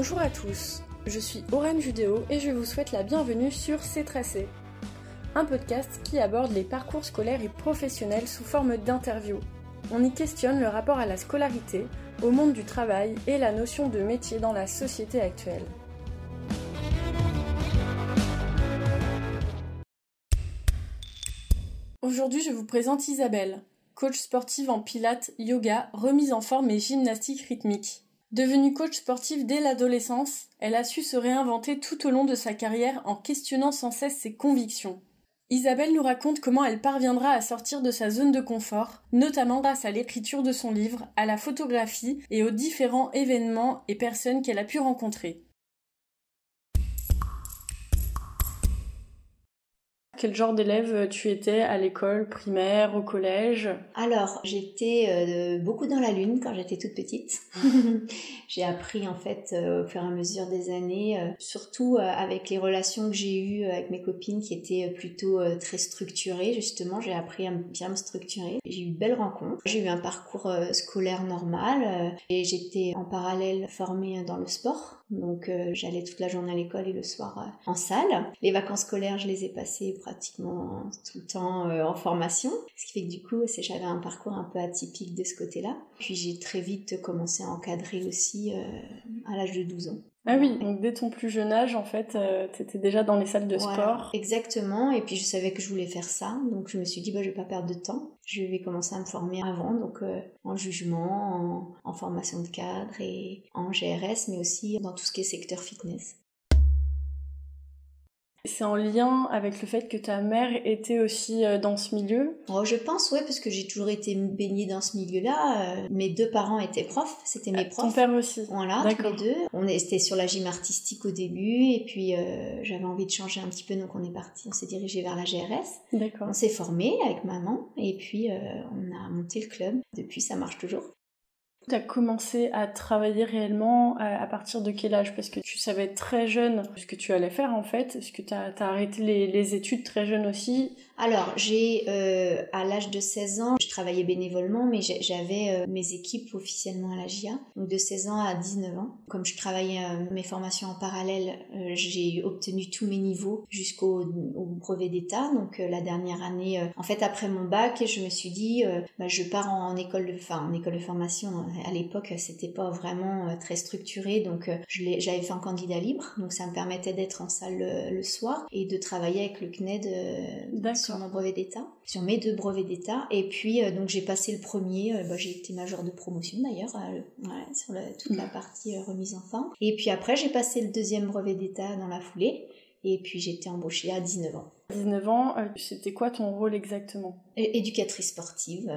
Bonjour à tous, je suis Aurène Judéo et je vous souhaite la bienvenue sur C'est Tracé, un podcast qui aborde les parcours scolaires et professionnels sous forme d'interviews. On y questionne le rapport à la scolarité, au monde du travail et la notion de métier dans la société actuelle. Aujourd'hui, je vous présente Isabelle, coach sportive en pilates, yoga, remise en forme et gymnastique rythmique. Devenue coach sportive dès l'adolescence, elle a su se réinventer tout au long de sa carrière en questionnant sans cesse ses convictions. Isabelle nous raconte comment elle parviendra à sortir de sa zone de confort, notamment grâce à l'écriture de son livre, à la photographie et aux différents événements et personnes qu'elle a pu rencontrer. Quel genre d'élève euh, tu étais à l'école primaire, au collège? Alors, j'étais euh, beaucoup dans la lune quand j'étais toute petite. j'ai appris en fait euh, au fur et à mesure des années, surtout avec les relations que j'ai eues avec mes copines qui étaient plutôt très structurées. Justement, j'ai appris à bien me structurer. J'ai eu de belles rencontres. J'ai eu un parcours scolaire normal et j'étais en parallèle formée dans le sport. Donc euh, j'allais toute la journée à l'école et le soir euh, en salle. Les vacances scolaires, je les ai passées pratiquement tout le temps euh, en formation. Ce qui fait que du coup, j'avais un parcours un peu atypique de ce côté-là. Puis j'ai très vite commencé à encadrer aussi à l'âge de 12 ans. Ah oui, donc dès ton plus jeune âge, en fait, euh, tu étais déjà dans les salles de sport. Exactement, et puis je savais que je voulais faire ça, donc je me suis dit, bah, je vais pas perdre de temps. Je vais commencer à me former avant, donc euh, en jugement, en, en formation de cadre et en GRS, mais aussi dans tout ce qui est secteur fitness. C'est en lien avec le fait que ta mère était aussi euh, dans ce milieu? Oh, Je pense, oui, parce que j'ai toujours été baignée dans ce milieu-là. Euh, mes deux parents étaient profs, c'était mes ah, profs. Ton père aussi Voilà, tous les deux. On était sur la gym artistique au début, et puis euh, j'avais envie de changer un petit peu, donc on est parti, on s'est dirigé vers la GRS. D'accord. On s'est formé avec maman, et puis on a monté le club. Depuis, ça marche toujours. Tu as commencé à travailler réellement à, partir de quel âge? Parce que tu savais très jeune ce que tu allais faire en fait. Est-ce que tu as, arrêté les, études très jeune aussi? Alors, j'ai, euh, à l'âge de 16 ans, je travaillais bénévolement, mais j'avais euh, mes équipes officiellement à la GIA. Donc de 16 ans à 19 ans. Comme je travaillais euh, mes formations en parallèle, j'ai obtenu tous mes niveaux jusqu'au brevet d'État. Donc la dernière année, en fait, après mon bac, je me suis dit, bah, je pars en, école de, enfin, en école de formation à l'époque, c'était pas vraiment euh, très structuré, donc euh, j'avais fait un candidat libre, donc ça me permettait d'être en salle le, soir et de travailler avec le CNED euh, sur mon brevet d'État, sur mes deux brevets d'État. Et puis, donc j'ai passé le premier, bah, j'ai été major de promotion d'ailleurs, sur toute la partie remise en forme. Et puis après, j'ai passé le deuxième brevet d'État dans la foulée. Et puis j'étais embauchée à 19 ans. 19 ans, c'était quoi ton rôle exactement? Éducatrice sportive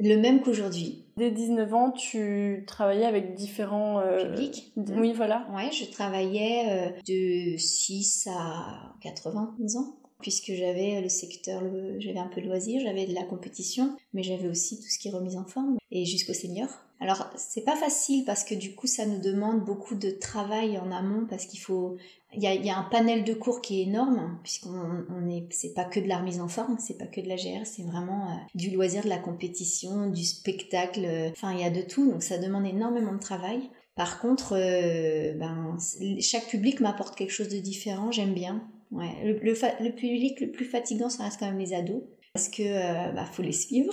le même qu'aujourd'hui. Dès 19 ans, tu travaillais avec différents euh, publics. Oui, voilà. Ouais, je travaillais euh, de 6 à 80 ans puisque j'avais le secteur, j'avais un peu de loisirs, j'avais de la compétition, mais j'avais aussi tout ce qui est remise en forme et jusqu'au senior. Alors c'est pas facile parce que du coup ça nous demande beaucoup de travail en amont parce qu'il faut il y, a, un panel de cours qui est énorme puisqu'on on est c'est pas que de la remise en forme c'est pas que de la GR c'est vraiment euh, du loisir de la compétition du spectacle euh, enfin il y a de tout donc ça demande énormément de travail par contre euh, ben chaque public m'apporte quelque chose de différent j'aime bien ouais le, le, le public le plus fatigant ça reste quand même les ados parce que euh, bah, faut les suivre.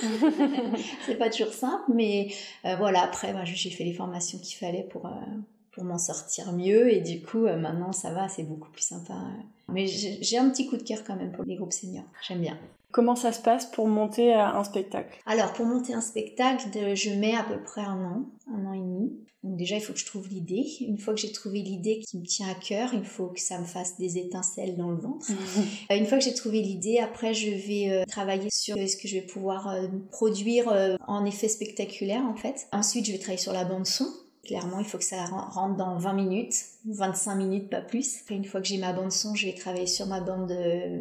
c'est pas toujours simple, mais euh, voilà. Après, moi, j'ai fait les formations qu'il fallait pour euh, pour m'en sortir mieux, et du coup, maintenant, ça va, c'est beaucoup plus sympa. Mais j'ai un petit coup de cœur quand même pour les groupes seniors. J'aime bien. Comment ça se passe pour monter un spectacle? Alors, pour monter un spectacle, je mets à peu près un an, un an et demi. Donc déjà, il faut que je trouve l'idée. Une fois que j'ai trouvé l'idée qui me tient à cœur, il faut que ça me fasse des étincelles dans le ventre. Euh, une fois que j'ai trouvé l'idée, après, je vais euh, travailler sur ce que je vais pouvoir euh, produire en effet spectaculaire, en fait. Ensuite, je vais travailler sur la bande son. Clairement, il faut que ça rentre dans 20 minutes, 25 minutes, pas plus. une fois que j'ai ma bande son, je vais travailler sur ma bande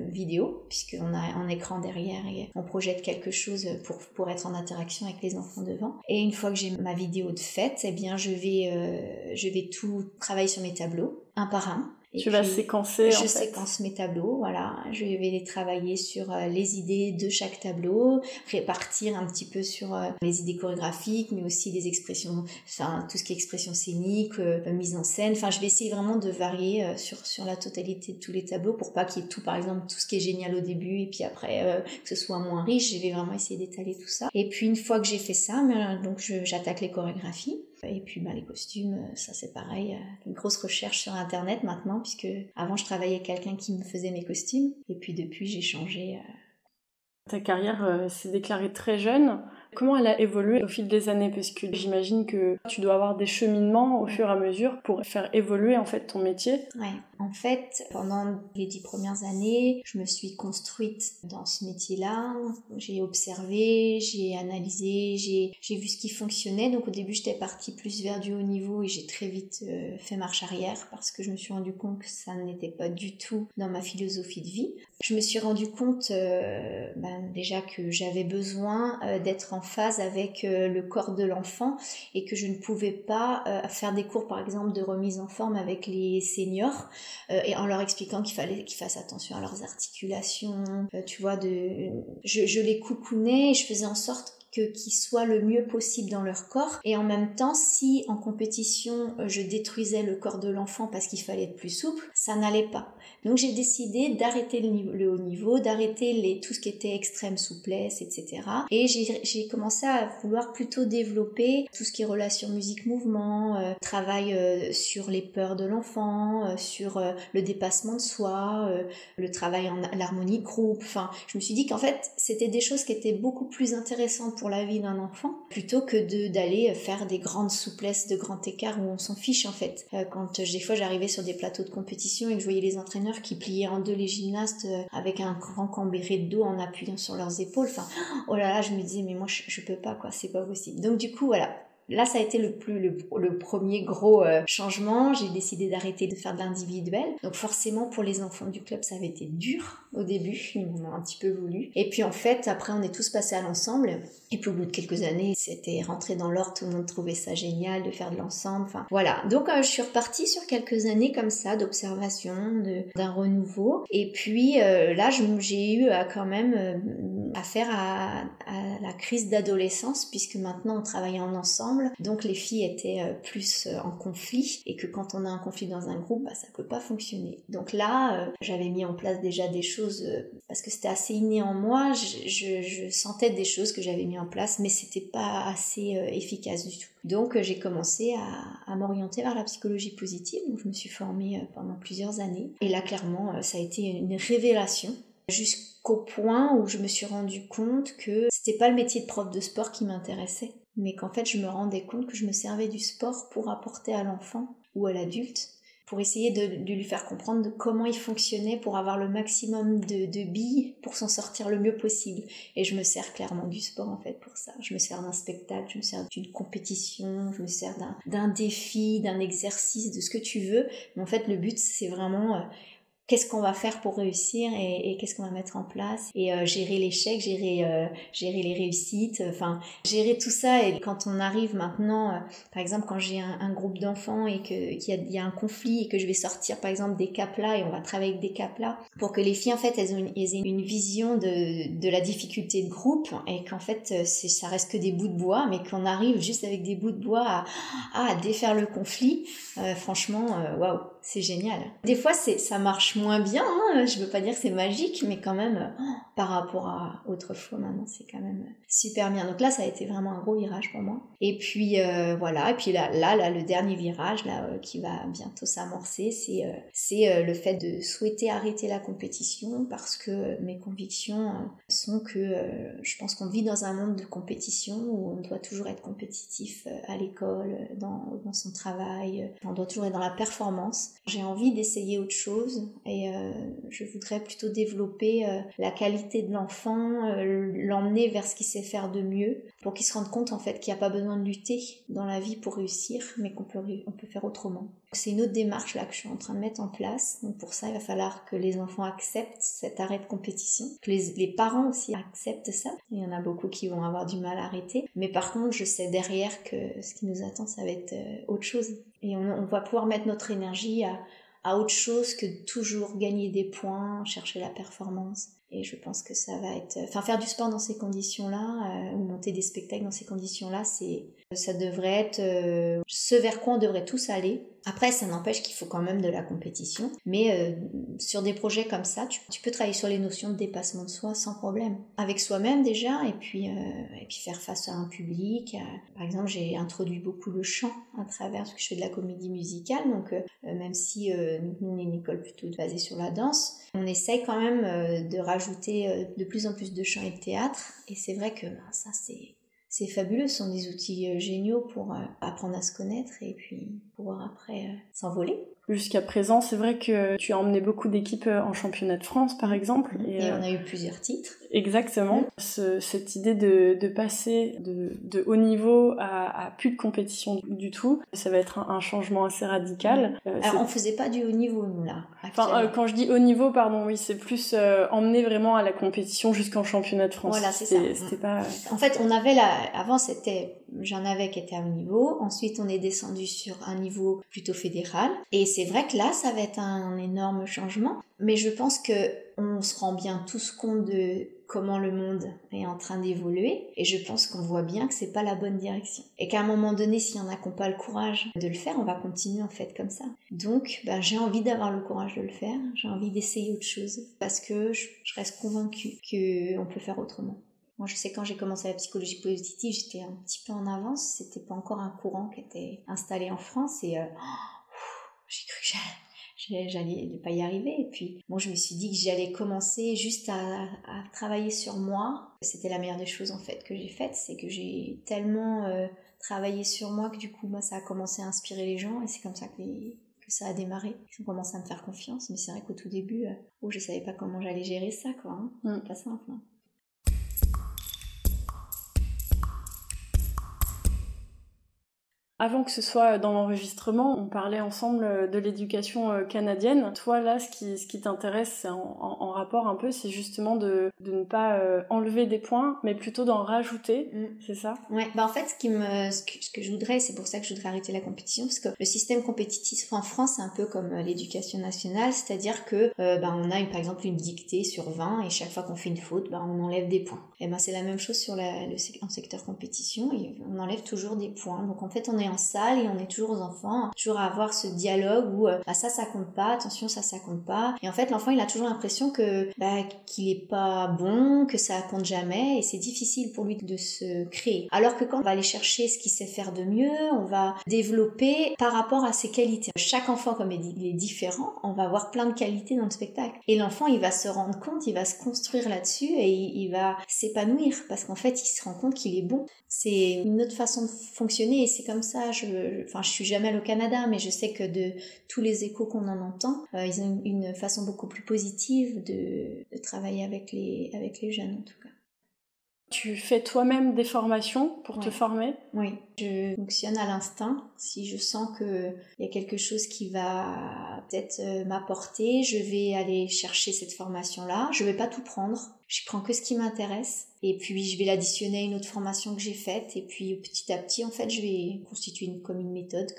vidéo, puisqu'on a un écran derrière et on projette quelque chose pour, pour être en interaction avec les enfants devant. Et une fois que j'ai ma vidéo de fête, eh bien, je vais, euh, je vais tout travailler sur mes tableaux, un par un tu vas séquencer. Je séquence mes tableaux, voilà. Je vais les travailler sur euh, les idées de chaque tableau, répartir un petit peu sur euh, les idées chorégraphiques, mais aussi des expressions, enfin tout ce qui est expression scénique, euh, mise en scène. Enfin, je vais essayé vraiment de varier sur, sur la totalité de tous les tableaux pour pas qu'il y ait tout, par exemple, tout ce qui est génial au début et puis après euh, que ce soit moins riche. J'ai vraiment essayé d'étaler tout ça. Et puis une fois que j'ai fait ça, ben, donc j'attaque les chorégraphies. Et puis ben, les costumes, ça c'est pareil, une grosse recherche sur internet maintenant, puisque avant je travaillais avec quelqu'un qui me faisait mes costumes, et puis depuis j'ai changé. Ta carrière s'est déclarée très jeune. Comment elle a évolué au fil des années? Parce que j'imagine que tu dois avoir des cheminements au fur et à mesure pour faire évoluer en fait ton métier. Ouais. En fait, pendant les dix premières années, je me suis construite dans ce métier-là. J'ai observé, j'ai analysé, j'ai vu ce qui fonctionnait. Donc au début, j'étais partie plus vers du haut niveau et j'ai très vite euh, fait marche arrière parce que je me suis rendu compte que ça n'était pas du tout dans ma philosophie de vie. Je me suis rendu compte euh, ben, déjà que j'avais besoin euh, d'être en phase avec le corps de l'enfant et que je ne pouvais pas faire des cours par exemple de remise en forme avec les seniors euh, et en leur expliquant qu'il fallait qu'ils fassent attention à leurs articulations, euh, tu vois, de, je, les coucounais et je faisais en sorte que qu'ils soient le mieux possible dans leur corps. Et en même temps si en compétition euh, je détruisais le corps de l'enfant parce qu'il fallait être plus souple ça n'allait pas donc j'ai décidé d'arrêter le, haut niveau d'arrêter tout ce qui était extrême souplesse etc et j'ai commencé à vouloir plutôt développer tout ce qui est relation musique mouvement euh, travail euh, sur les peurs de l'enfant sur le dépassement de soi le travail en l'harmonie groupe enfin je me suis dit qu'en fait c'était des choses qui étaient beaucoup plus intéressantes pour la vie d'un enfant plutôt que d'aller faire des grandes souplesses de grands écarts où on s'en fiche en fait. Euh, quand euh, des fois j'arrivais sur des plateaux de compétition et que je voyais les entraîneurs qui pliaient en deux les gymnastes euh, avec un grand cambéré de dos en appuyant sur leurs épaules, enfin oh là là je me disais mais moi je, je peux pas quoi, c'est pas possible. Donc du coup voilà, Là, ça a été le plus le, premier gros euh, changement. J'ai décidé d'arrêter de faire de l'individuel. Donc forcément, pour les enfants du club, ça avait été dur au début. Ils m'ont un petit peu voulu. Et puis en fait, après, on est tous passés à l'ensemble. Et puis au bout de quelques années, c'était rentré dans l'ordre. Tout le monde trouvait ça génial de faire de l'ensemble. Enfin voilà. Donc euh, je suis repartie sur quelques années comme ça d'observation, d'un renouveau. Et puis euh, là, j'ai eu quand même affaire à, à la crise d'adolescence puisque maintenant on travaillait en ensemble donc les filles étaient euh, plus euh, en conflit et que quand on a un conflit dans un groupe, bah, ça peut pas fonctionner. Donc là, euh, j'avais mis en place déjà des choses parce que c'était assez inné en moi. Je, sentais des choses que j'avais mis en place, mais c'était pas assez efficace du tout. Donc j'ai commencé à, m'orienter vers la psychologie positive. Donc je me suis formée pendant plusieurs années. Et là, clairement, ça a été une révélation jusqu'au point où je me suis rendu compte que c'était pas le métier de prof de sport qui m'intéressait mais qu'en fait je me rendais compte que je me servais du sport pour apporter à l'enfant ou à l'adulte, pour essayer de, lui faire comprendre de comment il fonctionnait pour avoir le maximum de, billes pour s'en sortir le mieux possible. Et je me sers clairement du sport en fait pour ça. Je me sers d'un spectacle, je me sers d'une compétition, je me sers d'un défi, d'un exercice, de ce que tu veux. Mais en fait le but c'est vraiment... Qu'est-ce qu'on va faire pour réussir et, qu'est-ce qu'on va mettre en place. Et euh, gérer l'échec, gérer euh, gérer les réussites, enfin gérer tout ça. Et quand on arrive maintenant, euh, par exemple quand j'ai un, groupe d'enfants et que qu'il y, a un conflit et que je vais sortir par exemple des caplas et on va travailler avec des caplas pour que les filles en fait elles, ont une, aient une vision de, de la difficulté de groupe et qu'en fait ça reste que des bouts de bois mais qu'on arrive juste avec des bouts de bois à, à défaire le conflit, franchement waouh c'est génial. Des fois, ça marche moins bien. Hein. Je veux pas dire que c'est magique, mais quand même, oh, par rapport à autrefois, maintenant, c'est quand même super bien. Donc là, ça a été vraiment un gros virage pour moi. Et puis euh, voilà. Et puis là, là, là, le dernier virage là euh, qui va bientôt s'amorcer, c'est euh, le fait de souhaiter arrêter la compétition parce que mes convictions sont que je pense qu'on vit dans un monde de compétition où on doit toujours être compétitif à l'école, dans, dans son travail. On doit toujours être dans la performance. J'ai envie d'essayer autre chose et euh, je voudrais plutôt développer euh, la qualité de l'enfant, euh, l'emmener vers ce qu'il sait faire de mieux pour qu'il se rende compte en fait qu'il n'y a pas besoin de lutter dans la vie pour réussir mais qu'on peut, on peut faire autrement. C'est une autre démarche là que je suis en train de mettre en place. Donc pour ça, il va falloir que les enfants acceptent cet arrêt de compétition, que les, les parents aussi acceptent ça. Il y en a beaucoup qui vont avoir du mal à arrêter. Mais par contre, je sais derrière que ce qui nous attend, ça va être autre chose. Et on, va pouvoir mettre notre énergie à, à autre chose que toujours gagner des points, chercher la performance. Et je pense que ça va être, enfin faire du sport dans ces conditions-là ou monter des spectacles dans ces conditions-là, c'est ça devrait être euh, ce vers quoi on devrait tous aller. Après, ça n'empêche qu'il faut quand même de la compétition. Mais euh, sur des projets comme ça, tu, peux travailler sur les notions de dépassement de soi sans problème. Avec soi-même déjà, et puis, euh, et puis faire face à un public. par exemple, j'ai introduit beaucoup le chant à travers, parce que je fais de la comédie musicale. Donc, même si nous, on est une école plutôt basée sur la danse, on essaye quand même de rajouter de plus en plus de chant et de théâtre. Et c'est vrai que ben, ça, c'est c'est fabuleux, ce sont des outils euh, géniaux pour euh, apprendre à se connaître et puis pouvoir après euh, s'envoler. Jusqu'à présent, c'est vrai que tu as emmené beaucoup d'équipes en championnat de France, par exemple. Et, on a eu plusieurs titres. Exactement. Mm. cette idée de, de passer de, de, haut niveau à, à, plus de compétition du tout, ça va être un, changement assez radical. Mm. Euh, Alors, on faisait pas du haut niveau, nous, là. Enfin, quand je dis haut niveau, pardon, oui, c'est plus emmener vraiment à la compétition jusqu'en championnat de France. Voilà, c'est ça. Pas... En fait, on avait la... Avant, c'était... J'en avais qui étaient à haut niveau. Ensuite, on est descendu sur un niveau plutôt fédéral. Et c'est vrai que là, ça va être un énorme changement. Mais je pense que on se rend bien tous compte de comment le monde est en train d'évoluer. Et je pense qu'on voit bien que c'est pas la bonne direction. Et qu'à un moment donné s'il y en a qui n'ont pas le courage de le faire on va continuer en fait comme ça. Donc ben, j'ai envie d'avoir le courage de le faire. J'ai envie d'essayer autre chose. Parce que je, reste convaincue qu'on peut faire autrement moi, je sais quand j'ai commencé la psychologie positive, j'étais un petit peu en avance. C'était pas encore un courant qui était installé en France et euh, j'ai cru que j'allais pas y arriver. Et puis, bon, je me suis dit que j'allais commencer juste à, travailler sur moi. C'était la meilleure des choses en fait que j'ai faites, c'est que j'ai tellement euh, travaillé sur moi que du coup, moi, ça a commencé à inspirer les gens et c'est comme ça que, ça a démarré. Ils ont commencé à me faire confiance, mais c'est vrai qu'au tout début, euh, oh, je savais pas comment j'allais gérer ça, quoi. Hein. Mm. Pas simple. Hein. Avant que ce soit dans l'enregistrement, on parlait ensemble euh, de l'éducation euh, canadienne. Toi, là, ce qui, ce qui t'intéresse en, en, rapport un peu, c'est justement de, de ne pas euh, enlever des points, mais plutôt d'en rajouter. Mm. C'est ça? Ouais, bah en fait, ce, qui me, ce, que, je voudrais, c'est pour ça que je voudrais arrêter la compétition, parce que le système compétitif en France, c'est un peu comme l'éducation nationale, c'est-à-dire que bah, on a une, par exemple une dictée sur 20 et chaque fois qu'on fait une faute, bah, on enlève des points. Et ben c'est la même chose sur la, le, en secteur compétition, et on enlève toujours des points. Donc en fait, on est en salle et on est toujours aux enfants, toujours à avoir ce dialogue où bah, ça ça compte pas, attention ça ça compte pas. Et en fait l'enfant il a toujours l'impression que bah, qu'il est pas bon, que ça compte jamais et c'est difficile pour lui de se créer. Alors que quand on va aller chercher ce qu'il sait faire de mieux, on va développer par rapport à ses qualités. Chaque enfant comme il est différent, on va avoir plein de qualités dans le spectacle. Et l'enfant il va se rendre compte, il va se construire là-dessus et il va s'épanouir parce qu'en fait il se rend compte qu'il est bon. C'est une autre façon de fonctionner et c'est comme ça je, suis jamais allée au Canada, mais je sais que de tous les échos qu'on en entend, euh, ils ont une, façon beaucoup plus positive de, travailler avec les jeunes en tout cas. Tu fais toi-même des formations pour te former? Oui, je fonctionne à l'instinct. Si je sens qu'il y a quelque chose qui va peut-être euh, m'apporter, je vais aller chercher cette formation-là. Je vais pas tout prendre. Je prends que ce qui m'intéresse. Et puis je vais l'additionner à une autre formation que j'ai faite. Et puis petit à petit, en fait, je vais constituer une, comme une méthode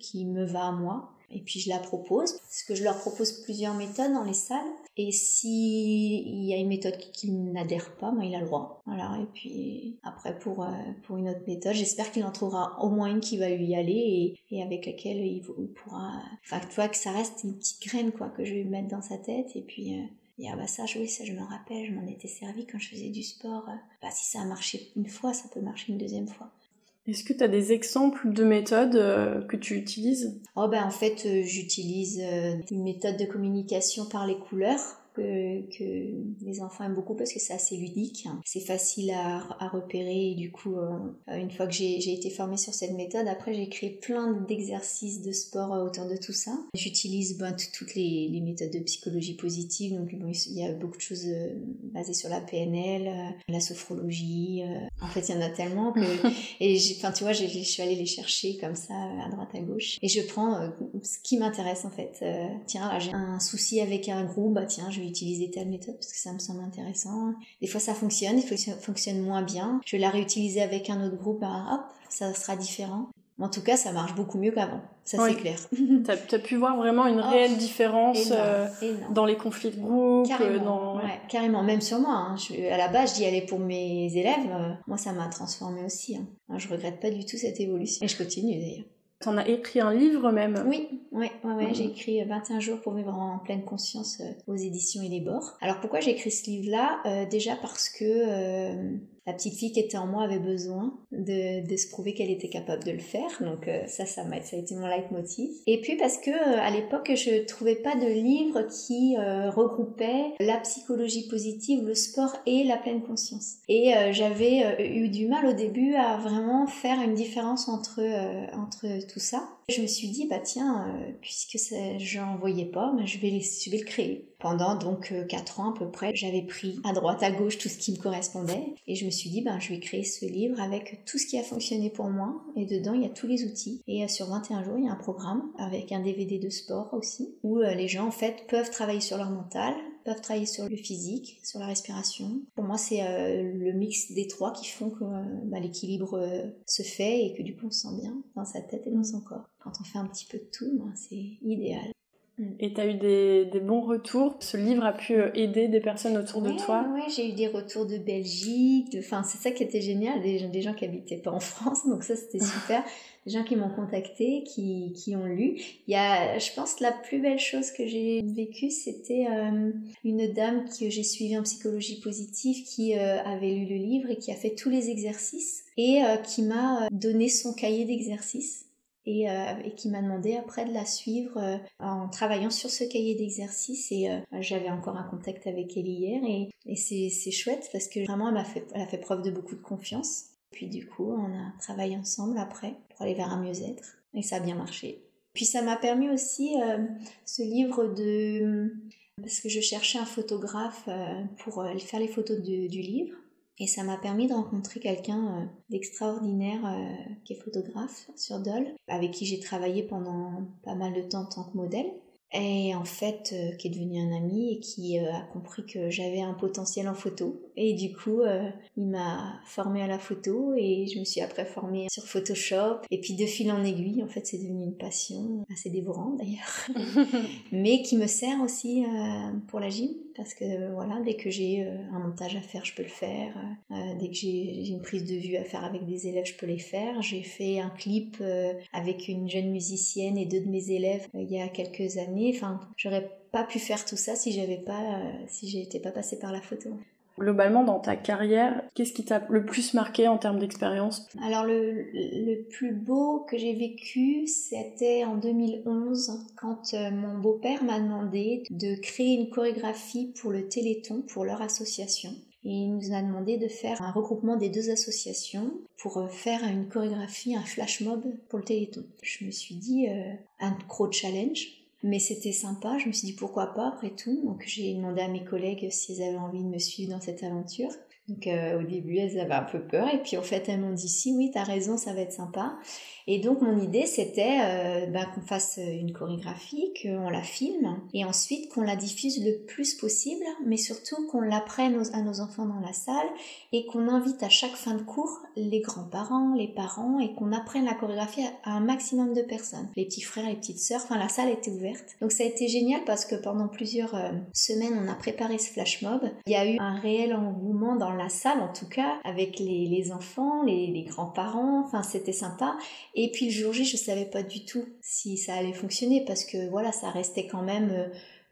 qui me va à moi et puis je la propose. Parce que je leur propose plusieurs méthodes dans les salles. Et s'il y a une méthode qui, n'adhère pas, ben il a le droit. Voilà. Et puis après pour euh, pour une autre méthode, j'espère qu'il en trouvera au moins une qui va lui aller et, et avec laquelle il, pourra. Enfin, tu vois que ça reste une petite graine quoi que je vais mettre dans sa tête et puis. Euh, et ah bah ça, oui, ça je me rappelle, je m'en étais servi quand je faisais du sport. Bah si ça a marché une fois, ça peut marcher une deuxième fois. Est-ce que tu as des exemples de méthodes euh, que tu utilises? Oh ben en fait, euh, j'utilise euh, une méthode de communication par les couleurs que, que, les enfants aiment beaucoup parce que c'est assez ludique, c'est facile à, à, repérer et du coup, euh, une fois que j'ai été formée sur cette méthode, après j'ai créé plein d'exercices de sport euh, autour de tout ça. J'utilise ben, toutes les, les, méthodes de psychologie positive, donc bon, il y a beaucoup de choses euh, basées sur la PNL, la sophrologie, en fait il y en a tellement que... et enfin tu vois, je suis allée les chercher comme ça à droite à gauche et je prends ce qui m'intéresse en fait. tiens, j'ai un souci avec un groupe, bah tiens, je utiliser telle méthode parce que ça me semble intéressant. Des fois ça fonctionne, des fois ça fonctionne moins bien. Je vais la réutiliser avec un autre groupe, bah, hop, ça sera différent. En tout cas, ça marche beaucoup mieux qu'avant, ça c'est clair. tu as, pu voir vraiment une oh, réelle différence euh, dans les conflits de groupe Carrément, carrément. même sur moi. Hein. à la base, j'y allais pour mes élèves. moi, ça m'a transformé aussi. Hein. Je regrette pas du tout cette évolution. Et je continue d'ailleurs. T'en as écrit un livre même. Oui, ouais, ouais, j'ai écrit 21 jours pour vivre en pleine conscience euh, aux éditions et les bords. Alors pourquoi j'ai écrit ce livre-là? Euh, Déjà parce que euh, la petite fille qui était en moi avait besoin de, de se prouver qu'elle était capable de le faire. Donc euh, ça, ça m'a, ça a été mon leitmotiv. Et puis parce que euh, à l'époque, je trouvais pas de livre qui euh, regroupait la psychologie positive, le sport et la pleine conscience. Et j'avais eu du mal au début à vraiment faire une différence entre entre tout ça. Je me suis dit bah tiens, puisque j'en voyais pas, je vais je vais le créer. Pendant donc 4 ans à peu près, j'avais pris à droite à gauche tout ce qui me correspondait et je me suis dit, ben, je vais créer ce livre avec tout ce qui a fonctionné pour moi. Et dedans, il y a tous les outils. Et euh, sur 21 jours, il y a un programme avec un DVD de sport aussi, où euh, les gens, en fait, peuvent travailler sur leur mental, peuvent travailler sur le physique, sur la respiration. Pour moi, c'est euh, le mix des trois qui font que bah, l'équilibre se fait et que du coup, on se sent bien dans sa tête et dans son corps. Quand on fait un petit peu de tout, ben, c'est idéal. Et tu as eu des, bons retours. Ce livre a pu euh, aider des personnes autour de toi. Oui, j'ai eu des retours de Belgique, enfin c'est ça qui était génial, des, des gens qui habitaient pas en France, donc ça c'était super. des gens qui m'ont contacté, qui, qui ont lu. Il y a, je pense, la plus belle chose que j'ai vécue, c'était euh, une dame que j'ai suivie en psychologie positive qui euh, avait lu le livre et qui a fait tous les exercices et qui m'a donné son cahier d'exercices euh, et, qui m'a demandé après de la suivre euh, en travaillant sur ce cahier d'exercice et euh, j'avais encore un contact avec elle hier et, et c'est chouette parce que vraiment elle, a fait, elle a fait preuve de beaucoup de confiance. Puis du coup on a travaillé ensemble après pour aller vers un mieux-être et ça a bien marché. Puis ça m'a permis aussi ce livre de... parce que je cherchais un photographe pour faire les photos du livre et ça m'a permis de rencontrer quelqu'un euh, d'extraordinaire euh, qui est photographe sur Dole, avec qui j'ai travaillé pendant pas mal de temps en tant que modèle. Et en fait euh, qui est devenu un ami et qui euh, a compris que j'avais un potentiel en photo. Et du coup il m'a formé à la photo et je me suis après formée sur Photoshop. Et puis de fil en aiguille en fait c'est devenu une passion assez dévorante d'ailleurs. Mais qui me sert aussi pour la gym parce que voilà dès que j'ai un montage à faire je peux le faire. Dès que j'ai une prise de vue à faire avec des élèves je peux les faire. J'ai fait un clip avec une jeune musicienne et deux de mes élèves il y a quelques années. Enfin, j'aurais pas pu faire tout ça si j'avais pas, euh, si j'étais pas passée par la photo. Globalement, dans ta carrière, qu'est-ce qui t'a le plus marqué en termes d'expérience? Alors, le, le, plus beau que j'ai vécu, c'était en 2011, quand euh, mon beau-père m'a demandé de créer une chorégraphie pour le Téléthon, pour leur association. Et il nous a demandé de faire un regroupement des deux associations pour euh, faire une chorégraphie, un flash mob pour le Téléthon. Je me suis dit, un gros challenge, mais c'était sympa, je me suis dit pourquoi pas après tout. Donc j'ai demandé à mes collègues si elles avaient envie de me suivre dans cette aventure. Donc euh, au début elles avaient un peu peur et puis en fait elles m'ont dit si oui t'as raison ça va être sympa. Et donc mon idée c'était euh, bah, qu'on fasse une chorégraphie, qu'on la filme et ensuite qu'on la diffuse le plus possible, mais surtout qu'on l'apprenne à nos enfants dans la salle et qu'on invite à chaque fin de cours les grands-parents, les parents et qu'on apprenne la chorégraphie à un maximum de personnes, les petits frères, les petites sœurs. Enfin la salle était ouverte. Donc ça a été génial parce que pendant plusieurs euh, semaines on a préparé ce flash mob. Il y a eu un réel engouement dans la salle en tout cas avec les, les enfants, les, les grands-parents. Enfin c'était sympa. Et puis le jour J, je savais pas du tout si ça allait fonctionner parce que voilà, ça restait quand même euh,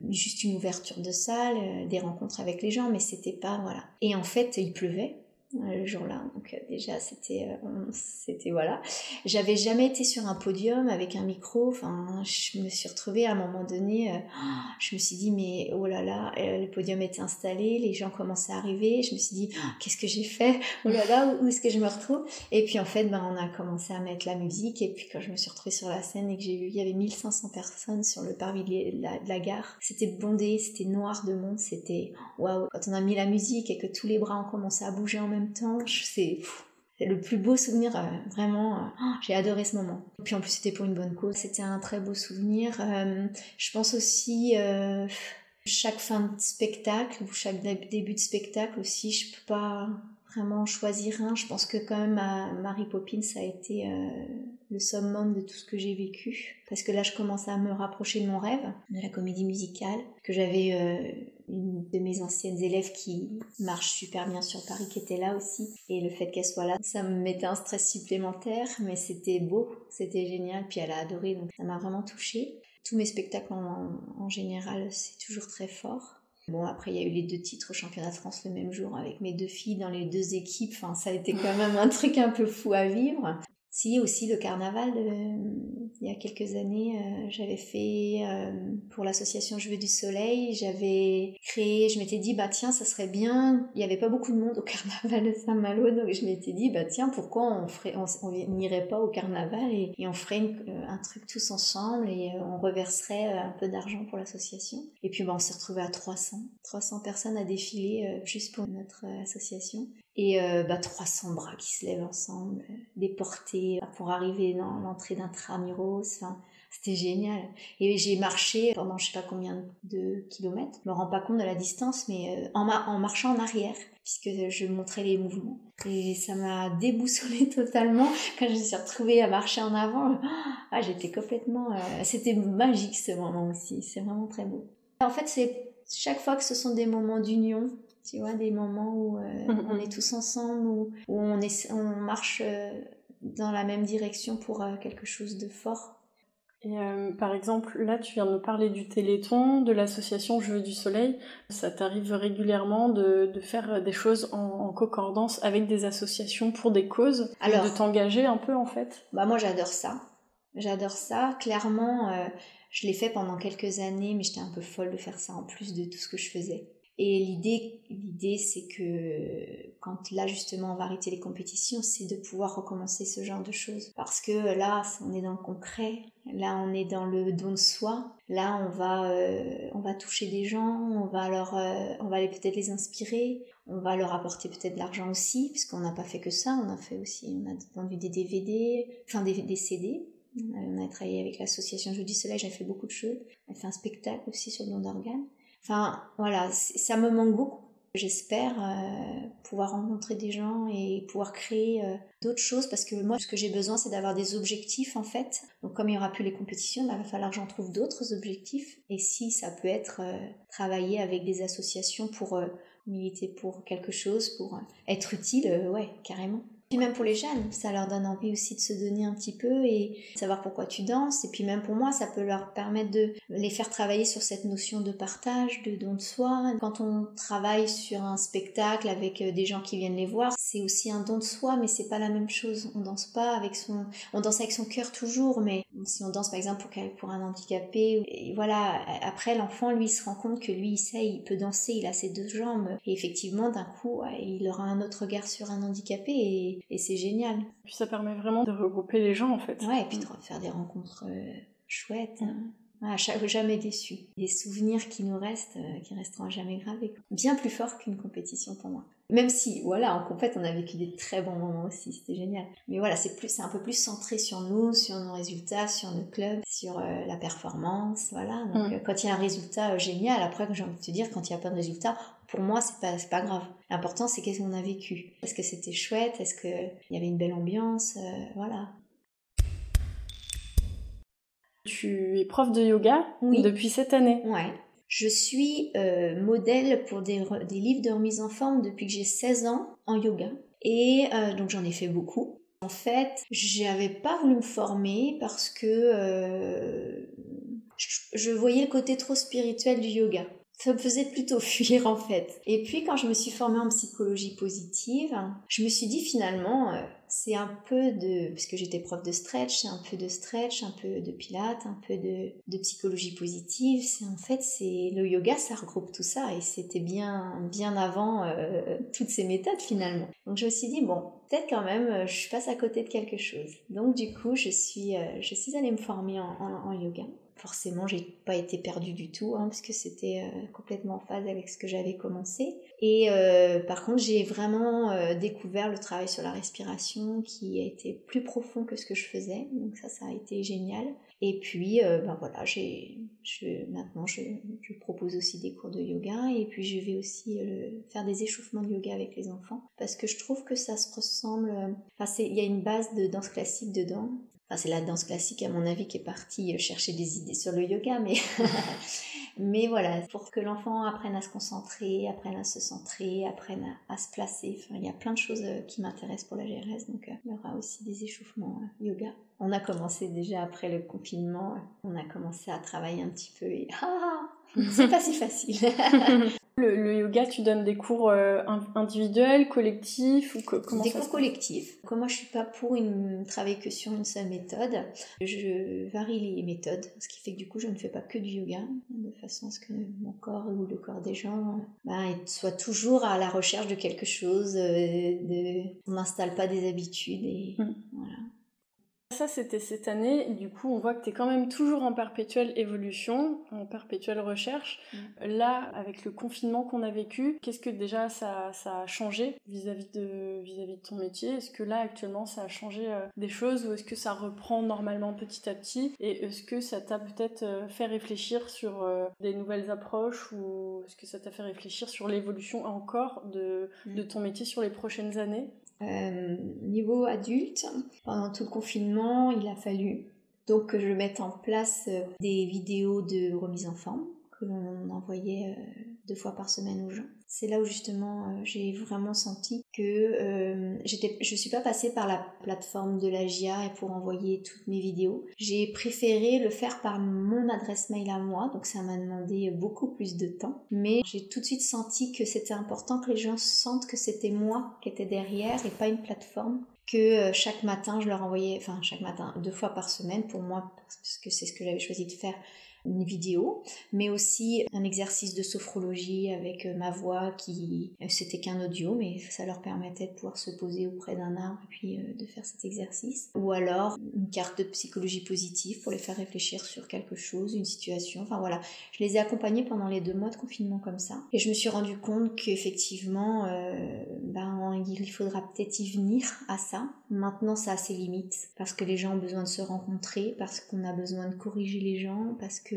juste une ouverture de salle, euh, des rencontres avec les gens, mais c'était pas voilà. Et en fait, il pleuvait le jour-là. Donc euh, déjà c'était euh, c'était voilà. J'avais jamais été sur un podium avec un micro. Enfin, je me suis retrouvée à un moment donné. Euh, je me suis dit mais oh là là, le podium était installé, les gens commençaient à arriver. Je me suis dit qu'est-ce que j'ai fait? Oh là là, où, est-ce que je me retrouve? Et puis en fait, ben on a commencé à mettre la musique. Et puis quand je me suis retrouvée sur la scène et que j'ai vu il y avait 1500 personnes sur le parvis de la, de la gare, c'était bondé, c'était noir de monde, c'était waouh. Quand on a mis la musique et que tous les bras ont commencé à bouger en même temps, c'est le plus beau souvenir, euh, vraiment. Euh, oh, j'ai adoré ce moment. Et puis en plus, c'était pour une bonne cause. C'était un très beau souvenir. Euh, je pense aussi chaque fin de spectacle ou chaque début de spectacle aussi, je peux pas vraiment choisir un. Je pense que quand même Mary Poppins a été le summum de tout ce que j'ai vécu. Parce que là, je commençais à me rapprocher de mon rêve, de la comédie musicale, que j'avais euh, une de mes anciennes élèves qui marche super bien sur Paris, qui était là aussi. Et le fait qu'elle soit là, ça me mettait un stress supplémentaire, mais c'était beau, c'était génial. Puis elle a adoré, donc ça m'a vraiment touchée. Tous mes spectacles en, en général, c'est toujours très fort. Bon, après, il y a eu les deux titres au championnat de France le même jour avec mes deux filles dans les deux équipes. Enfin, ça a été quand même un truc un peu fou à vivre. Si, aussi le carnaval, euh, il y a quelques années, euh, j'avais fait euh, pour l'association Je veux du soleil, j'avais créé, je m'étais dit, bah tiens, ça serait bien, il n'y avait pas beaucoup de monde au carnaval de Saint-Malo, donc je m'étais dit, bah tiens, pourquoi on on n'irait pas au carnaval et, on ferait un truc tous ensemble et on reverserait un peu d'argent pour l'association. Et puis bah, on s'est retrouvé à 300, 300 personnes à défiler juste pour notre association et euh, bah, 300 bras qui se lèvent ensemble, euh, déportés pour arriver dans l'entrée d'un tramuros. Enfin, c'était génial. Et j'ai marché pendant je sais pas combien de kilomètres. Je me rends pas compte de la distance, mais euh, en, marchant en arrière, puisque je montrais les mouvements. Et ça m'a déboussolé totalement quand je me suis retrouvée à marcher en avant. Ah, j'étais complètement. c'était magique ce moment aussi. C'est vraiment très beau. En fait, c'est chaque fois que ce sont des moments d'union, tu vois, des moments où euh, mm-hmm. on est tous ensemble, où, on, est, on marche euh, dans la même direction pour euh, quelque chose de fort. Et par exemple, là, tu viens de me parler du Téléthon, de l'association Je veux du Soleil. Ça t'arrive régulièrement de, de, faire des choses en, concordance avec des associations pour des causes, Alors, de t'engager un peu en fait? Bah moi, j'adore ça. J'adore ça. Clairement, je l'ai fait pendant quelques années, mais j'étais un peu folle de faire ça en plus de tout ce que je faisais. Et l'idée, l'idée, c'est que quand là justement on va arrêter les compétitions, c'est de pouvoir recommencer ce genre de choses. Parce que là, on est dans le concret, là on est dans le don de soi, là on va, euh, on va toucher des gens, on va leur, euh, on va peut-être les inspirer, on va leur apporter peut-être de l'argent aussi, puisqu'on n'a pas fait que ça, on a fait aussi, on a vendu des DVD, enfin des, des CD. On a travaillé avec l'association Jeudi Soleil, j'ai fait beaucoup de choses. A fait un spectacle aussi sur le don d'organes. Enfin, voilà, ça me manque beaucoup. J'espère euh, pouvoir rencontrer des gens et pouvoir créer euh, d'autres choses parce que moi, ce que j'ai besoin, c'est d'avoir des objectifs en fait. Donc, comme il n'y aura plus les compétitions, bah, il va falloir que j'en trouve d'autres objectifs. Et si ça peut être euh, travailler avec des associations pour militer pour quelque chose, pour être utile, ouais, carrément. Puis même pour les jeunes, ça leur donne envie aussi de se donner un petit peu et savoir pourquoi tu danses. Et puis même pour moi, ça peut leur permettre de les faire travailler sur cette notion de partage, de don de soi. Quand on travaille sur un spectacle avec euh, des gens qui viennent les voir, c'est aussi un don de soi, mais c'est pas la même chose. On danse pas avec son, on danse avec son cœur toujours, mais si on danse par exemple pour, un handicapé, et voilà, après l'enfant lui se rend compte que lui il sait, il peut danser, il a ses deux jambes et effectivement d'un coup il aura un autre regard sur un handicapé et et, c'est génial. Puis ça permet vraiment de regrouper les gens en fait. Ouais, et puis de faire des rencontres euh, chouettes. Hein. Jamais déçu. Des souvenirs qui nous restent, euh, qui resteront jamais gravés. Bien plus fort qu'une compétition pour moi. Même si, voilà, en compète, on a vécu des très bons moments aussi, c'était génial. Mais voilà, c'est plus, c'est un peu plus centré sur nous, sur nos résultats, sur nos clubs, sur euh, la performance, voilà. Donc, mm. quand il y a un résultat génial, après, j'ai envie de te dire, quand il n'y a pas de résultat, pour moi, c'est pas, pas grave. L'important, c'est qu'est-ce qu'on a vécu. Est-ce que c'était chouette? Est-ce qu'il y avait une belle ambiance? Euh, Voilà. Tu es prof de yoga depuis cette année. Ouais. Je suis euh, modèle pour des, des, livres de remise en forme depuis que j'ai 16 ans en yoga. Et euh, donc j'en ai fait beaucoup. En fait, j'avais pas voulu me former parce que je voyais le côté trop spirituel du yoga ça me faisait plutôt fuir en fait. Et puis quand je me suis formée en psychologie positive, je me suis dit finalement, euh, c'est un peu de, puisque j'étais prof de stretch, c'est un peu de stretch, un peu de pilates, un peu de, de psychologie positive. C'est en fait, c'est le yoga, ça regroupe tout ça et c'était bien, bien avant euh, toutes ces méthodes finalement. Donc je me suis dit bon, peut-être quand même, euh, je passe à côté de quelque chose. Donc du coup, je suis, je suis allée me former en yoga forcément, j'ai pas été perdue du tout, hein, parce que c'était euh, complètement en phase avec ce que j'avais commencé. Et euh, par contre, j'ai vraiment euh, découvert le travail sur la respiration qui a été plus profond que ce que je faisais. Donc ça, ça a été génial. Et puis, ben voilà, j'ai Je, maintenant, je, je, propose aussi des cours de yoga et puis je vais aussi faire des échauffements de yoga avec les enfants parce que je trouve que ça se ressemble. Enfin, il y a une base de danse classique dedans. Enfin, c'est la danse classique, à mon avis, qui est partie chercher des idées sur le yoga, mais Mais voilà, pour que l'enfant apprenne à se concentrer, apprenne à se centrer, apprenne à, se placer. Enfin, il y a plein de choses euh, qui m'intéressent pour la GRS, donc euh, il y aura aussi des échauffements euh, yoga. On a commencé déjà après le confinement, on a commencé à travailler un petit peu et ah, c'est pas si facile. Le, yoga, tu donnes des cours euh, individuels, collectifs ou comment Des cours collectifs. Comme moi, je suis pas pour une, travailler que sur une seule méthode. Je varie les méthodes, ce qui fait que du coup, je ne fais pas que du yoga, de façon à ce que mon corps ou le corps des gens bah, soit toujours à la recherche de quelque chose. Euh, de... On n'installe pas des habitudes et mm. voilà. Ça, c'était cette année. Du coup, on voit que tu es quand même toujours en perpétuelle évolution, en perpétuelle recherche. Mm. Là, avec le confinement qu'on a vécu, qu'est-ce que déjà ça, a changé vis-à-vis de, vis -vis de ton métier? Est-ce que là, actuellement, ça a changé euh, des choses ou est-ce que ça reprend normalement petit à petit? Et est-ce que ça t'a peut-être euh, fait réfléchir sur euh, des nouvelles approches ou est-ce que ça t'a fait réfléchir sur l'évolution encore de, mm. de ton métier sur les prochaines années? Euh, niveau adulte, pendant tout le confinement, il a fallu donc que je mette en place euh, des vidéos de remise en forme que l'on envoyait euh, deux fois par semaine aux gens. C'est là où justement euh, j'ai vraiment senti que euh, j'étais, je suis pas passée par la plateforme de la GIA pour envoyer toutes mes vidéos. J'ai préféré le faire par mon adresse mail à moi, donc ça m'a demandé beaucoup plus de temps. Mais j'ai tout de suite senti que c'était important que les gens sentent que c'était moi qui étais derrière et pas une plateforme que chaque matin je leur envoyais, enfin chaque matin, deux fois par semaine pour moi, parce que c'est ce que j'avais choisi de faire, une vidéo, mais aussi un exercice de sophrologie avec euh, ma voix qui euh, c'était qu'un audio, mais ça leur permettait de pouvoir se poser auprès d'un arbre et puis euh, de faire cet exercice. Ou alors une carte de psychologie positive pour les faire réfléchir sur quelque chose, une situation. Enfin voilà, je les ai accompagnés pendant les deux mois de confinement comme ça, et je me suis rendu compte qu'effectivement, ben il faudra peut-être y venir à ça. Maintenant, ça a ses limites parce que les gens ont besoin de se rencontrer, parce qu'on a besoin de corriger les gens, parce que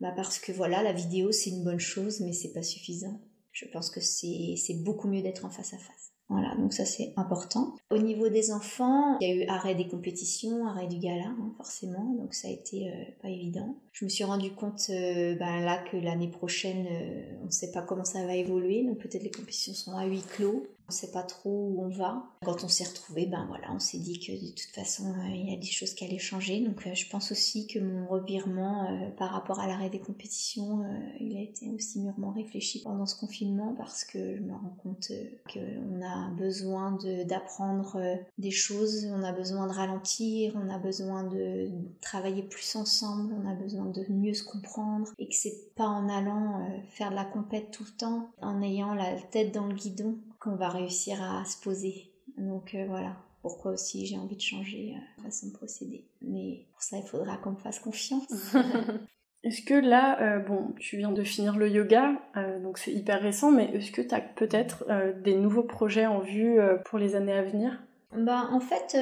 bah parce que voilà, la vidéo c'est une bonne chose, mais c'est pas suffisant. Je pense que c'est beaucoup mieux d'être en face à face. Voilà, donc ça c'est important. Au niveau des enfants, il y a eu arrêt des compétitions, arrêt du gala, hein, forcément, donc ça a été euh, pas évident. Je me suis rendu compte euh, ben là que l'année prochaine, euh, on ne sait pas comment ça va évoluer, donc peut-être les compétitions seront à huis clos. On sait pas trop où on va. Quand on s'est retrouvé, ben voilà, on s'est dit que de toute façon euh, il y a des choses qui allaient changer. Donc euh, je pense aussi que mon revirement euh, par rapport à l'arrêt des compétitions, il a été aussi mûrement réfléchi pendant ce confinement parce que je me rends compte qu'on a besoin d'apprendre des choses, on a besoin de ralentir, on a besoin de travailler plus ensemble, on a besoin de mieux se comprendre et que c'est pas en allant faire de la compète tout le temps, en ayant la tête dans le guidon qu'on va réussir à se poser. Donc euh, voilà, pourquoi aussi j'ai envie de changer euh, façon de procéder. Mais pour ça, il faudra qu'on me fasse confiance. Est-ce que là, euh, bon, tu viens de finir le yoga, donc c'est hyper récent, mais est-ce que tu as peut-être des nouveaux projets en vue pour les années à venir? Bah, en fait,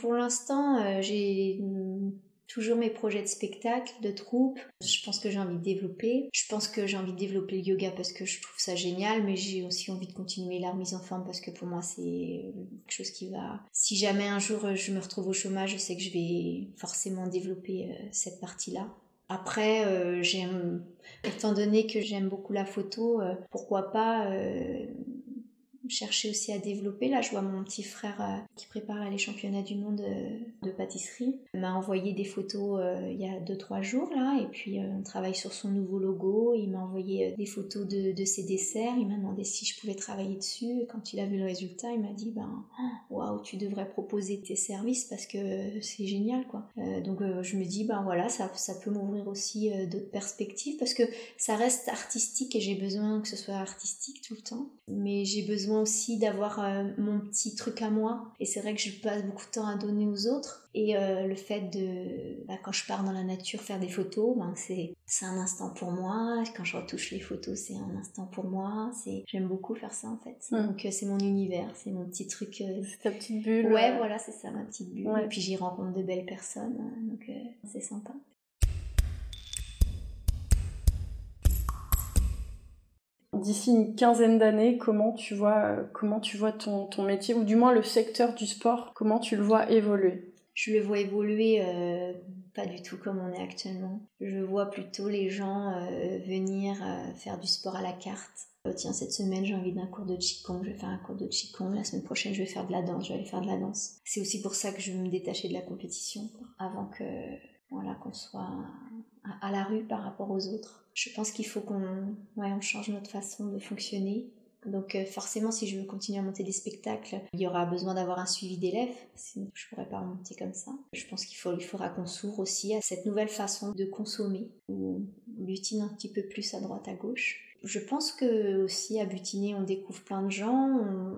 pour l'instant, j'ai toujours mes projets de spectacle, de troupe. Je pense que j'ai envie de développer. Je pense que j'ai envie de développer le yoga parce que je trouve ça génial, mais j'ai aussi envie de continuer la remise en forme parce que pour moi c'est quelque chose qui va. Si jamais un jour je me retrouve au chômage, je sais que je vais forcément développer euh, cette partie-là. Après, euh, j'aime, étant donné que j'aime beaucoup la photo, euh, pourquoi pas chercher aussi à développer. Là, je vois mon petit frère euh, qui prépare les championnats du monde euh, de, pâtisserie. Il m'a envoyé des photos euh, il y a 2-3 jours là, et puis on travaille sur son nouveau logo. Il m'a envoyé des photos de, de, ses desserts. Il m'a demandé si je pouvais travailler dessus. Et quand il a vu le résultat, il m'a dit ben waouh, tu devrais proposer tes services parce que c'est génial quoi. donc je me dis ben voilà, ça, ça peut m'ouvrir aussi d'autres perspectives parce que ça reste artistique et j'ai besoin que ce soit artistique tout le temps. Mais j'ai besoin aussi d'avoir euh, mon petit truc à moi. Et c'est vrai que je passe beaucoup de temps à donner aux autres. Et euh, le fait de, bah, quand je pars dans la nature faire des photos, ben, c'est, un instant pour moi. Quand je retouche les photos, c'est un instant pour moi. C'est, j'aime beaucoup faire ça en fait. Donc euh, c'est mon univers, c'est mon petit truc. C'est ta petite bulle. Ouais, voilà, c'est ça, ma petite bulle. Et puis j'y rencontre de belles personnes. Donc c'est sympa. D'ici une quinzaine d'années, comment tu vois, comment tu vois ton, ton métier, ou du moins le secteur du sport, comment tu le vois évoluer? Je le vois évoluer euh, pas du tout comme on est actuellement. Je vois plutôt les gens euh, venir euh, faire du sport à la carte. tiens, cette semaine j'ai envie d'un cours de Qigong, je vais faire un cours de Qigong. La semaine prochaine je vais faire de la danse, je vais aller faire de la danse. C'est aussi pour ça que je veux me détacher de la compétition, avant que voilà qu'on soit à la rue par rapport aux autres. Je pense qu'il faut qu'on ouais, on change notre façon de fonctionner. Donc euh, forcément, si je veux continuer à monter des spectacles, il y aura besoin d'avoir un suivi d'élèves, sinon je pourrais pas monter comme ça. Je pense qu'il faut, il faudra qu'on s'ouvre aussi à cette nouvelle façon de consommer, où on butine un petit peu plus à droite à gauche. Je pense que aussi à butiner, on découvre plein de gens,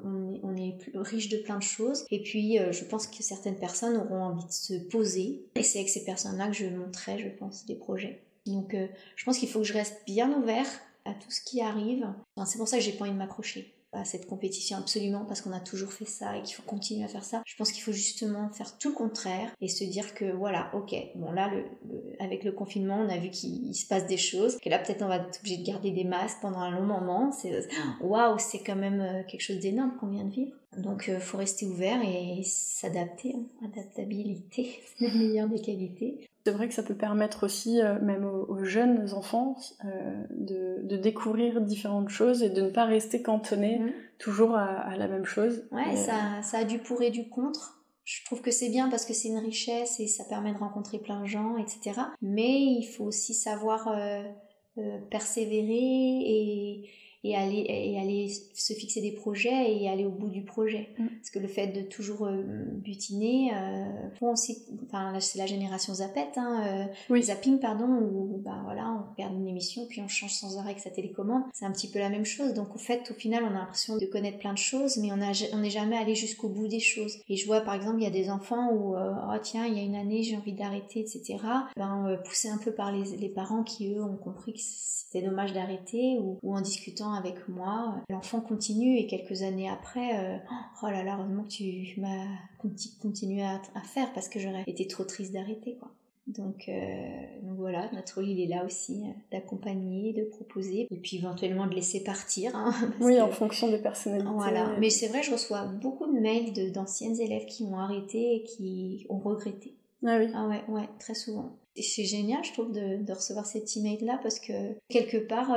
on, on, est, plus riche de plein de choses. Et puis, euh, je pense que certaines personnes auront envie de se poser. Et c'est avec ces personnes-là que je montrerai, je pense, des projets. Donc euh, je pense qu'il faut que je reste bien ouvert à tout ce qui arrive. c'est pour ça que j'ai pas envie de m'accrocher à cette compétition absolument parce qu'on a toujours fait ça et qu'il faut continuer à faire ça. Je pense qu'il faut justement faire tout le contraire et se dire que voilà, ok, bon là, le, avec le confinement, on a vu qu'il se passe des choses, que là peut-être on va être obligé de garder des masques pendant un long moment. C'est waouh, c'est quand même euh, quelque chose d'énorme qu'on vient de vivre. Donc il euh, faut rester ouvert et s'adapter. Hein. Adaptabilité, c'est la meilleure des qualités. C'est vrai que ça peut permettre aussi, euh, même aux, jeunes enfants, euh, de, découvrir différentes choses et de ne pas rester cantonné mhm. toujours à, la même chose. Ouais, ça, ça a du pour et du contre. Je trouve que c'est bien parce que c'est une richesse et ça permet de rencontrer plein de gens, etc. Mais il faut aussi savoir euh, persévérer et, et aller, et aller se fixer des projets et aller au bout du projet. Mm. Parce que le fait de toujours euh, butiner, euh, bon, enfin, c'est la génération Zapette, hein, euh, zapping, pardon, où bah, voilà, on regarde une émission puis on change sans arrêt avec sa télécommande. C'est un petit peu la même chose. Donc, au fait, au final, on a l'impression de connaître plein de choses, mais on n'est jamais allé jusqu'au bout des choses. Et je vois, par exemple, il y a des enfants où, oh tiens, il y a une année, j'ai envie d'arrêter, etc. Ben, poussé un peu par les, les parents qui, eux, ont compris que c'était dommage d'arrêter ou, ou en discutant avec moi. L'enfant continue et quelques années après, euh, oh là là, heureusement que tu m'as continué à, faire parce que j'aurais été trop triste d'arrêter quoi. Donc, euh, donc, voilà, notre rôle il est là aussi euh, d'accompagner, de proposer et puis éventuellement de laisser partir. Hein, oui, en fonction des personnalités. Voilà, mais c'est vrai, je reçois beaucoup de mails d'anciennes élèves qui ont arrêté et qui ont regretté. Ah oui. Ah ouais, ouais, très souvent. C'est génial, je trouve, de, de recevoir cet email là parce que quelque part,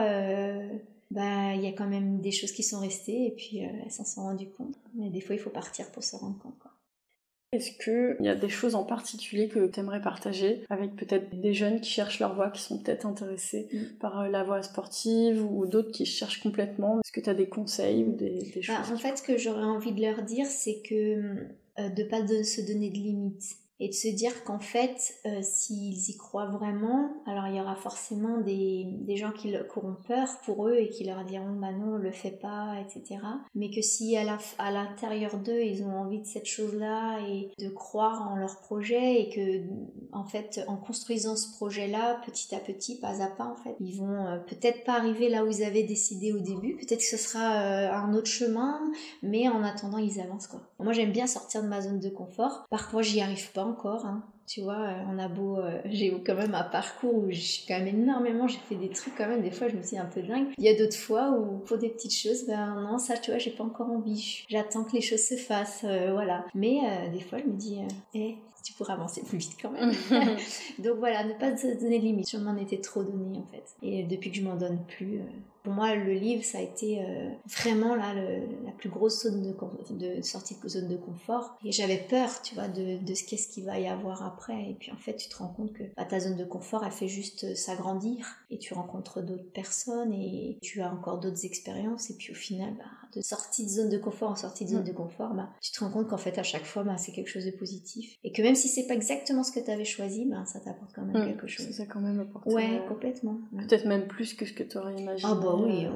bah il y a quand même des choses qui sont restées et puis euh, elles s'en sont rendues compte. Mais des fois il faut partir pour se rendre compte. Quoi. Est-ce qu'il y a des choses en particulier que tu aimerais partager avec peut-être des jeunes qui cherchent leur voie, qui sont peut-être intéressés mm. par euh, la voie sportive ou d'autres qui cherchent complètement? Est-ce que tu as des conseils ou des, bah, choses En fait, ce que j'aurais envie de leur dire, c'est que euh, de pas de se donner de limites et de se dire qu'en fait, euh, s'ils y croient vraiment, alors il y aura forcément des, des gens qui, auront peur pour eux et qui leur diront bah non, le fais pas, etc. Mais que si à l'intérieur d'eux, ils ont envie de cette chose-là et de croire en leur projet et que en fait, en construisant ce projet-là, petit à petit, pas à pas, en fait, ils vont euh, peut-être pas arriver là où ils avaient décidé au début, peut-être que ce sera euh, un autre chemin, mais en attendant, ils avancent quoi. Moi, j'aime bien sortir de ma zone de confort. Parfois, j'y arrive pas encore. Hein. Tu vois, euh, on a beau, euh, j'ai quand même un parcours où je suis quand même énormément, j'ai fait des trucs quand même, des fois je me suis un peu dingue. Il y a d'autres fois où pour des petites choses, ben non, ça tu vois, j'ai pas encore envie. J'attends que les choses se fassent, euh, voilà. Mais des fois je me dis, eh, tu pourrais avancer plus vite quand même. Donc voilà, ne pas se donner de limite. Je m'en étais trop donné en fait. Et depuis que je m'en donne plus, pour moi, le livre, ça a été euh, vraiment là, la plus grosse zone de, de, sortie de zone de confort. Et j'avais peur, tu vois, de, de ce qu'est-ce qu'il va y avoir après. Et puis en fait, tu te rends compte que bah, ta zone de confort, elle fait juste euh, s'agrandir. Et tu rencontres d'autres personnes et tu as encore d'autres expériences. Et puis au final, bah, de sortie de zone de confort en sortie de zone mm. de confort, bah, tu te rends compte qu'en fait, à chaque fois, bah, c'est quelque chose de positif. Et que même si c'est pas exactement ce que tu avais choisi, bah, ça t'apporte quand même mm. quelque chose. Ça quand même apporté. Ouais, euh, complètement. Peut-être même plus que ce que tu aurais imaginé. Ah bah oui,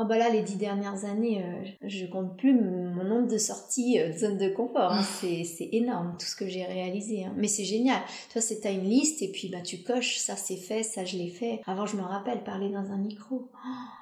Oh bah là, les dix dernières années, euh, je compte plus mon nombre de sorties euh, de zone de confort. Hein. C'est énorme tout ce que j'ai réalisé. Hein. Mais c'est génial. Toi, c'est t'as une liste et puis bah tu coches, ça c'est fait, ça je l'ai fait. Avant, je me rappelle parler dans un micro. Oh, oh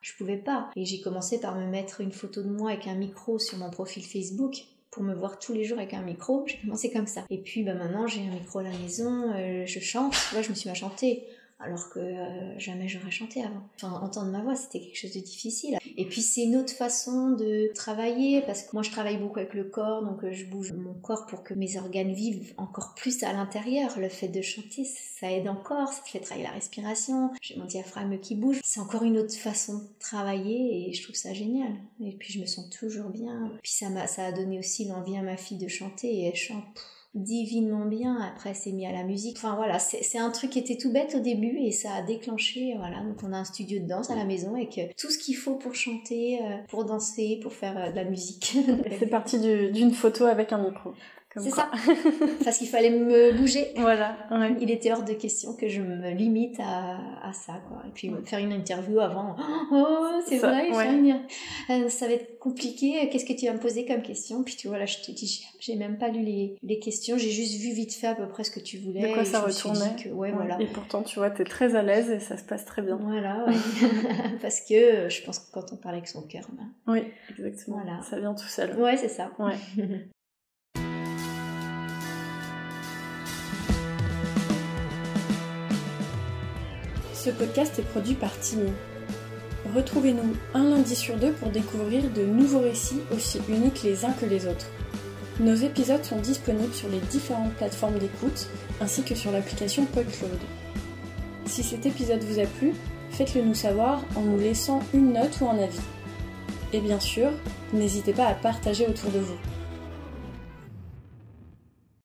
je pouvais pas. Et j'ai commencé par me mettre une photo de moi avec un micro sur mon profil Facebook pour me voir tous les jours avec un micro. J'ai commencé comme ça. Et puis bah maintenant j'ai un micro à la maison, euh, je chante. Là je me suis mis à chanter alors que euh, jamais j'aurais chanté avant. Enfin, entendre ma voix, c'était quelque chose de difficile. Et puis c'est une autre façon de travailler, parce que moi je travaille beaucoup avec le corps, donc euh, je bouge mon corps pour que mes organes vivent encore plus à l'intérieur. Le fait de chanter, ça aide encore, ça fait travailler la respiration, j'ai mon diaphragme qui bouge. C'est encore une autre façon de travailler et je trouve ça génial. Et puis je me sens toujours bien. Puis ça m'a, ça a donné aussi l'envie à ma fille de chanter et elle chante divinement bien. Après, c'est mis à la musique. Enfin voilà, c'est un truc qui était tout bête au début et ça a déclenché. Voilà, donc on a un studio de danse à la maison avec tout ce qu'il faut pour chanter, euh, pour danser, pour faire euh, de la musique. c'est parti d'une photo avec un micro. C'est ça. Parce qu'il fallait me bouger. Voilà. Il était hors de question que je me limite à, ça, quoi. Et puis faire une interview avant. Oh, c'est vrai, euh, ça va être compliqué. Qu'est-ce que tu vas me poser comme question? Puis tu vois, là, je te dis, j'ai même pas lu les, questions. J'ai juste vu vite fait à peu près ce que tu voulais. De quoi ça retournait. ouais, voilà. Et pourtant, tu vois, tu es très à l'aise et ça se passe très bien. Voilà, Parce que je pense que quand on parle avec son cœur, ben, oui, exactement. Voilà. Ça vient tout seul. Ouais, c'est ça. Ouais. Ce podcast est produit par Timmy. Retrouvez-nous un lundi sur deux pour découvrir de nouveaux récits aussi uniques les uns que les autres. Nos épisodes sont disponibles sur les différentes plateformes d'écoute ainsi que sur l'application PodCloud. Si cet épisode vous a plu, faites-le nous savoir en nous laissant une note ou un avis. Et bien sûr, n'hésitez pas à partager autour de vous.